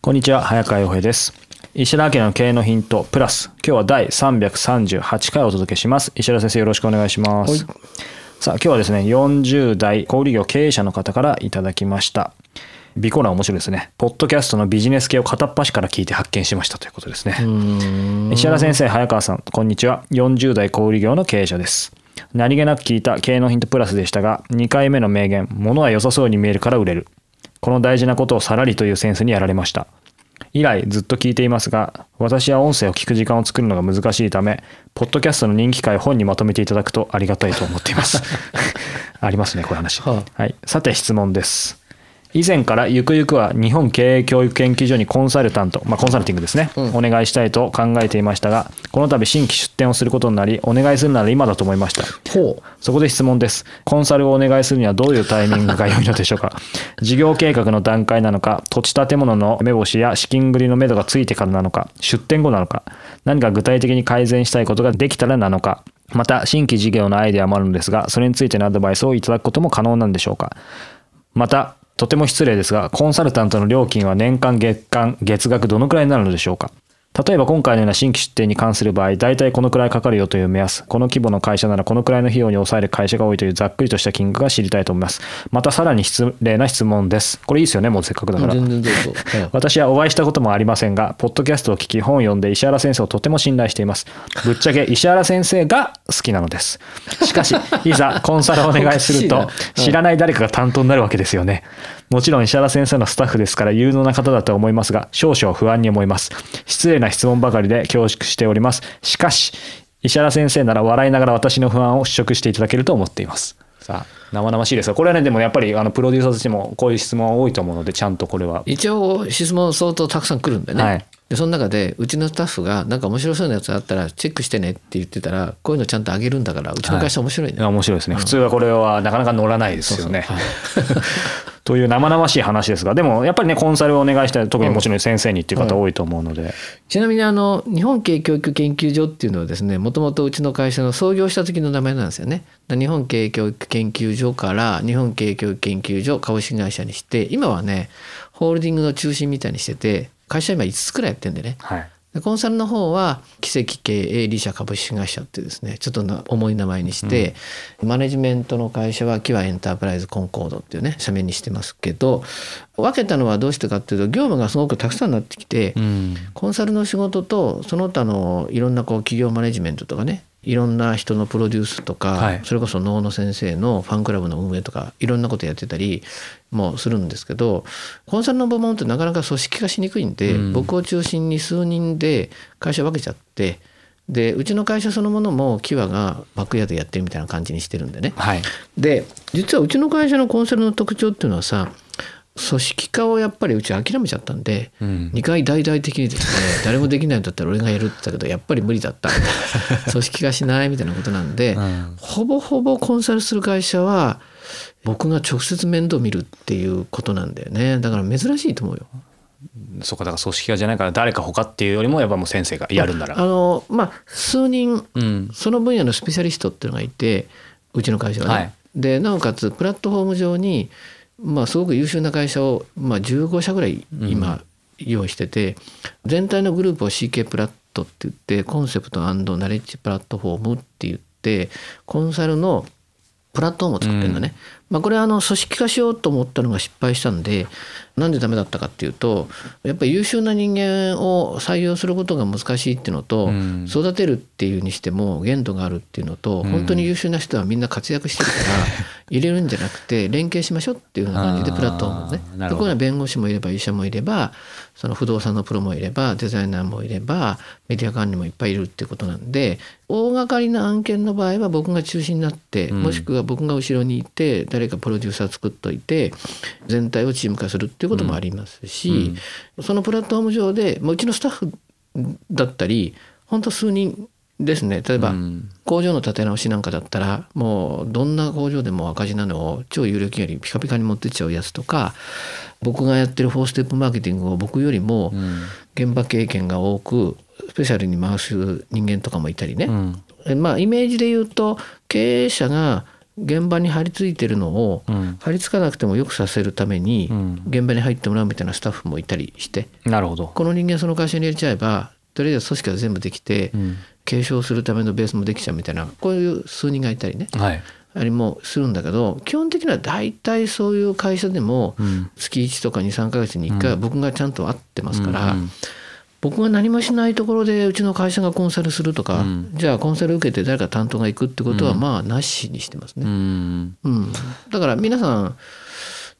こんにちは早川洋平です石原明の経営のヒントプラス今日は第338回お届けします石原先生よろしくお願いしますさあ今日はですね40代小売業経営者の方からいただきましたビコーナー面白いですね。ポッドキャストのビジネス系を片っ端から聞いて発見しましたということですね。石原先生、早川さん、こんにちは。40代小売業の経営者です。何気なく聞いた経営のヒントプラスでしたが、2回目の名言、物は良さそうに見えるから売れる。この大事なことをさらりというセンスにやられました。以来ずっと聞いていますが、私は音声を聞く時間を作るのが難しいため、ポッドキャストの人気回を本にまとめていただくとありがたいと思っています。ありますね、こういう話。はあ、はい。さて質問です。以前からゆくゆくは日本経営教育研究所にコンサルタント、まあ、コンサルティングですね、うん、お願いしたいと考えていましたがこの度新規出店をすることになりお願いするなら今だと思いました。そこで質問です。コンサルをお願いするにはどういうタイミングが良いのでしょうか？事業計画の段階なのか土地建物の目星や資金繰りの目処がついてからなのか出店後なのか何か具体的に改善したいことができたらなのかまた新規事業のアイデアもあるのですがそれについてのアドバイスをいただくことも可能なんでしょうか？またとても失礼ですが、コンサルタントの料金は年間月間月額どのくらいになるのでしょうか？例えば今回のような新規出店に関する場合、大体このくらいかかるよという目安、この規模の会社ならこのくらいの費用に抑える会社が多いというざっくりとした金額が知りたいと思います。またさらに失礼な質問です。これいいですよね、もうせっかくだから。全然どうぞ。私はお会いしたこともありませんが、ポッドキャストを聞き本を読んで石原先生をとても信頼しています。ぶっちゃけ石原先生が好きなのです。しかし、いざコンサルをお願いすると、知らない誰かが担当になるわけですよね。もちろん石原先生のスタッフですから有能な方だと思いますが、少々不安に思います。失礼な質問ばかりで恐縮しております。しかし、石原先生なら笑いながら私の不安を払拭していただけると思っています。さあ生々しいですがこれはねでもやっぱりあのプロデューサーとしてもこういう質問は多いと思うのでちゃんとこれは。一応質問相当たくさん来るんでね、はい、でその中でうちのスタッフがなんか面白そうなやつあったらチェックしてねって言ってたらこういうのちゃんとあげるんだからうちの会社面白いね、はい、面白いですね、うん、普通はこれはなかなか乗らないですよね。そうそう、はいという生々しい話ですがでもやっぱりねコンサルをお願いしたい特にもちろん先生にっていう方多いと思うので、うんうん、ちなみにあの日本経営教育研究所っていうのはですねもともとうちの会社の創業した時の名前なんですよね。日本経営教育研究所から日本経営教育研究所株式会社にして今はねホールディングの中心みたいにしてて会社今5つくらいやってんでね、はいコンサルの方は奇跡経営理社株式会社ってですねちょっと重い名前にして、うん、マネジメントの会社はキワエンタープライズコンコードっていうね社名にしてますけど分けたのはどうしてかっていうと業務がすごくたくさんになってきて、うん、コンサルの仕事とその他のいろんなこう企業マネジメントとかねいろんな人のプロデュースとか、はい、それこそ能の先生のファンクラブの運営とかいろんなことやってたりもするんですけどコンサルの部門ってなかなか組織化しにくいんで、うん、僕を中心に数人で会社分けちゃってでうちの会社そのものもキワがバックヤードやってるみたいな感じにしてるんでね。はい、で実はうちの会社のコンサルの特徴っていうのはさ組織化をやっぱりうち諦めちゃったんで、うん、2回大々的にですね 誰もできないんだったら俺がやるって言ったけどやっぱり無理だった 組織化しないみたいなことなんで、うん、ほぼほぼコンサルする会社は僕が直接面倒見るっていうことなんだよねだから珍しいと思うよ。そうかだから組織化じゃないから誰か他っていうよりもやっぱもう先生がやるんなら。あのまあ数人、うん、その分野のスペシャリストっていうのがいてうちの会社はね。はい、でなおかつプラットフォーム上にまあ、すごく優秀な会社を、まあ、15社ぐらい今用意してて、全体のグループを CK プラットって言ってコンセプトナレッジプラットフォームって言ってコンサルのププラットフォームを作ってるんだね。まあ、これはあの組織化しようと思ったのが失敗したんでなんでダメだったかっていうとやっぱり優秀な人間を採用することが難しいっていうのと、育てるっていうにしても限度があるっていうのと、本当に優秀な人はみんな活躍してるから 入れるんじゃなくて連携しましょうっていうような感じでプラットフォームをね。でここには弁護士もいれば医者もいればその不動産のプロもいればデザイナーもいればメディア管理もいっぱいいるっていうことなんで大掛かりな案件の場合は僕が中心になって、もしくは僕が後ろにいて誰かプロデューサー作っといて全体をチーム化するっていうこともありますし、そのプラットフォーム上でもううちのスタッフだったり本当数人ですね。例えば工場の立て直しなんかだったらもうどんな工場でも赤字なのを超有料企業にピカピカに持ってっちゃうやつとか僕がやってる4ステップマーケティングを僕よりも現場経験が多くスペシャルに回す人間とかもいたりね、うん、まあイメージで言うと経営者が現場に張り付いてるのを、張り付かなくてもよくさせるために現場に入ってもらうみたいなスタッフもいたりして、なるほど。この人間その会社に入れちゃえばとりあえず組織が全部できて、継承するためのベースもできちゃうみたいなこういう数人がいたりね、はい、ありもするんだけど基本的には大体そういう会社でも月1とか23か月に1回は僕がちゃんと会ってますから。僕が何もしないところでうちの会社がコンサルするとか、うん、じゃあコンサル受けて誰か担当が行くってことはまあなしにしてますね。うん、うん、だから皆さん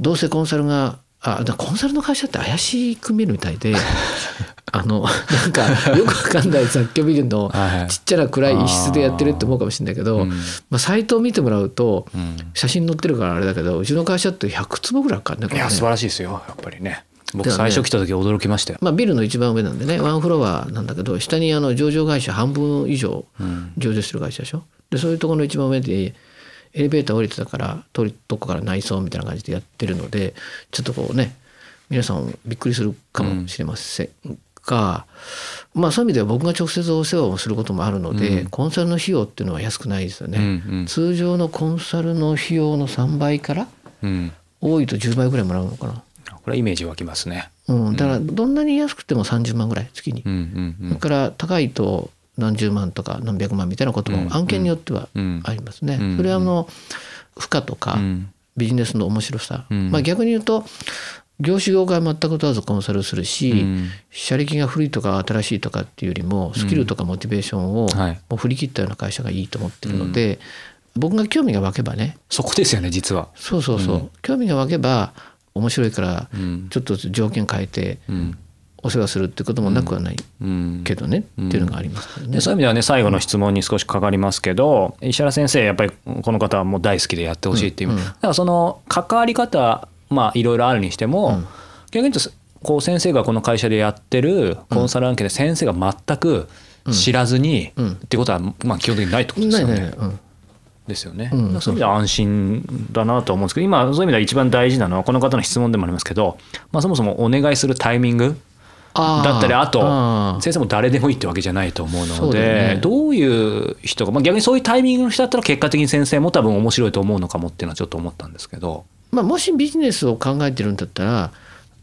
どうせコンサルがあコンサルの会社って怪しく見るみたいで あのなんかよくわかんない雑居ビルのちっちゃな暗い一室でやってるって思うかもしれないけど、まあ、サイトを見てもらうと写真載ってるからあれだけどうちの会社って100坪ぐらいかんね。いや素晴らしいですよやっぱりね。僕最初来た時驚きましたよ、まあ、ビルの一番上なんでねワンフロアなんだけど下にあの上場会社半分以上上場してる会社でしょ、でそういうところの一番上でエレベーター降りてたから通りどこから内装みたいな感じでやってるのでちょっとこうね皆さんびっくりするかもしれませんが、まあそういう意味では僕が直接お世話をすることもあるので、うん、コンサルの費用っていうのは安くないですよね、うんうん、通常のコンサルの費用の3倍から、うん、多いと10倍ぐらいもらうのかな。これイメージ湧きますね、うん、だからどんなに安くても30万ぐらい月に、うんうんうん、それから高いと何十万とか何百万みたいなことも案件によってはありますね、それはあの負荷とかビジネスの面白さ、まあ逆に言うと業種業界全く問わずコンサルするし、うん、車力が古いとか新しいとかっていうよりもスキルとかモチベーションをもう振り切ったような会社がいいと思ってるので、うん、僕が興味が湧けばねそこですよね実は。そうそうそう、うん、興味が湧けば面白いからちょっと条件変えて、お世話するってこともなくはないけどね、っていうのがありますね、そういう意味ではね最後の質問に少しかかりますけど石原先生やっぱりこの方はもう大好きでやってほしいっていう、だからその関わり方まあいろいろあるにしても、うん、逆に言うとこう先生がこの会社でやってるコンサル案件で先生が全く知らずに、っていうことはまあ基本的にないってことですよね。ですよね、うん、そういう意味では安心だなと思うん。ですけど今そういう意味では一番大事なのはこの方の質問でもありますけど、まあ、そもそもお願いするタイミングだったりあと先生も誰でもいいってわけじゃないと思うので、ね、どういう人が、まあ、逆にそういうタイミングの人だったら結果的に先生も多分面白いと思うのかもっていうのはちょっと思ったんですけど。まあ、もしビジネスを考えてるんだったら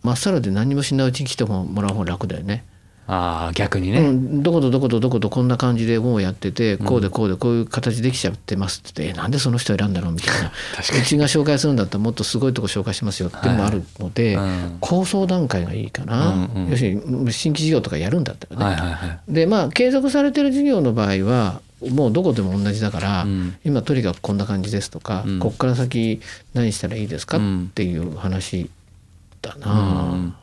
まっさらで何もしないうちに来てもらう方が楽だよね。ああ逆にね、うん、どことどことどことこんな感じでもうやっててこうでこうでこういう形できちゃってますって言って、なんでその人選んだのみたいな。うちが紹介するんだったらもっとすごいとこ紹介しますよっていうのもあるので、はいうん、構想段階がいいかな、うんうん、要するに新規事業とかやるんだったらね。はいはいはい、でまあ継続されてる事業の場合はもうどこでも同じだから、うん、今とにかくこんな感じですとか、うん、こっから先何したらいいですかっていう話だな。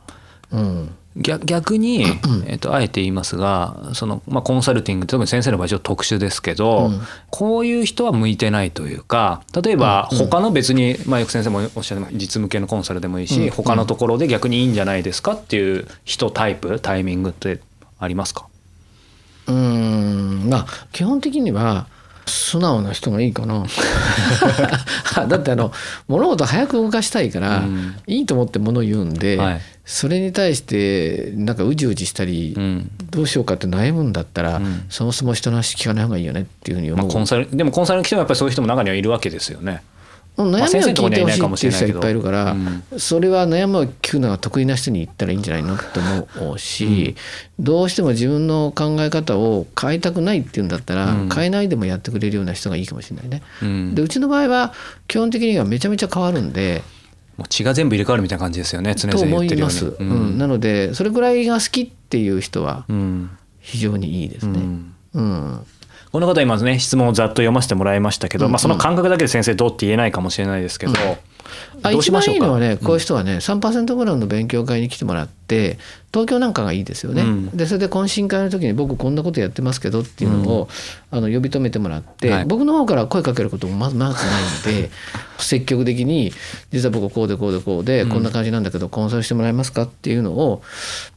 うん逆に、えっと、あえて言いますがその、まあ、コンサルティング特に先生の場合ちょっと特殊ですけど、うん、こういう人は向いてないというか例えば他の別に、まあ、よく先生もおっしゃる実務系のコンサルでもいいし、うん、他のところで逆にいいんじゃないですかっていう人タイプタイミングってありますか？うん。まあ基本的には素直な人がいいかな。だってあの物事早く動かしたいから、うん、いいと思ってものを言うんで、はい、それに対してなんかうじうじしたり、うん、どうしようかって悩むんだったら、うん、そもそも人の話聞かない方がいいよねっていうふうに思う、まあ、コンサルでもコンサルの人もやっぱりそういう人も中にはいるわけですよね。悩みを聞いてほしいっていう人はいっぱいいるから、うん。それは悩みを聞くのが得意な人に言ったらいいんじゃないのって思うし、どうしても自分の考え方を変えたくないっていうんだったら、うん。変えないでもやってくれるような人がいいかもしれないね。うん。でうちの場合は基本的にはめちゃめちゃ変わるんで。もう血が全部入れ替わるみたいな感じですよね常々と言ってるように。思います、ううん。んなのでそれぐらいが好きっていう人はうん非常にいいですね。うん。うん。この方今ね質問をざっと読ませてもらいましたけど、うん。まあ、その感覚だけで先生どうって言えないかもしれないですけど、あ一どうしましょうか？番いいのはねこういう人はね、3%ぐらいの勉強会に来てもらって東京なんかがいいですよね。うん。でそれで懇親会の時に僕こんなことやってますけどっていうのを、あの呼び止めてもらって、はい。僕の方から声かけることもまずまずないんで 積極的に実は僕こうでこうでこうで、こんな感じなんだけどコンサルしてもらえますかっていうのを、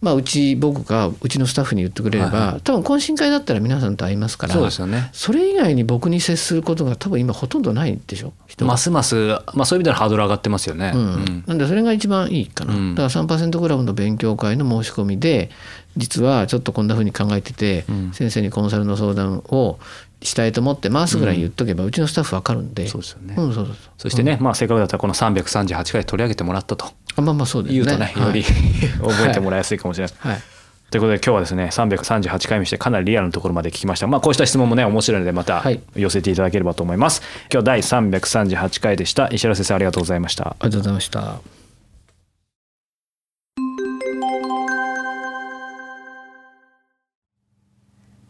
まあ、うち僕がうちのスタッフに言ってくれれば、は多分懇親会だったら皆さんと会いますからそうですよね。それ以外に僕に接することが多分今ほとんどないでしょ？ますます、まあ、そういう意味ではハードル上がってますよね。ううん。ん、なんでそれが一番いいかな、うん。だから3%グラムの勉強会の申し込みで実はちょっとこんな風に考えてて、うん。先生にコンサルの相談をしたいと思ってますぐらい言っとけば、うちのスタッフ分かるんで。そうですよね。うん、そうそしてね、まあ、せっかくだったらこの338回取り上げてもらったと。あまあまあそうですね。言うとね、よりは い覚えてもらいやすいかもしれない。はい、ということで今日はですね338回目してかなりリアルなところまで聞きました。まあこうした質問もね面白いのでまたはい。寄せていただければと思います、今日第338回でした。石原先生ありがとうございました。ありがとうございました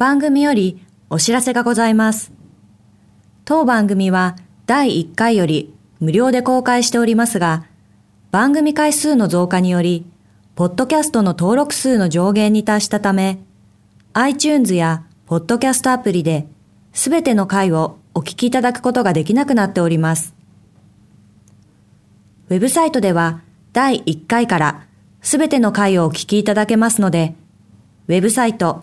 番組よりお知らせがございます。当番組は第1回より無料で公開しておりますが、番組回数の増加により、ポッドキャストの登録数の上限に達したため、iTunes やポッドキャストアプリで、すべての回をお聞きいただくことができなくなっております。ウェブサイトでは第1回からすべての回をお聞きいただけますので、ウェブサイト